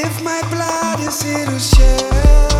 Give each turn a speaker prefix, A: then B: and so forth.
A: If my blood is here to share.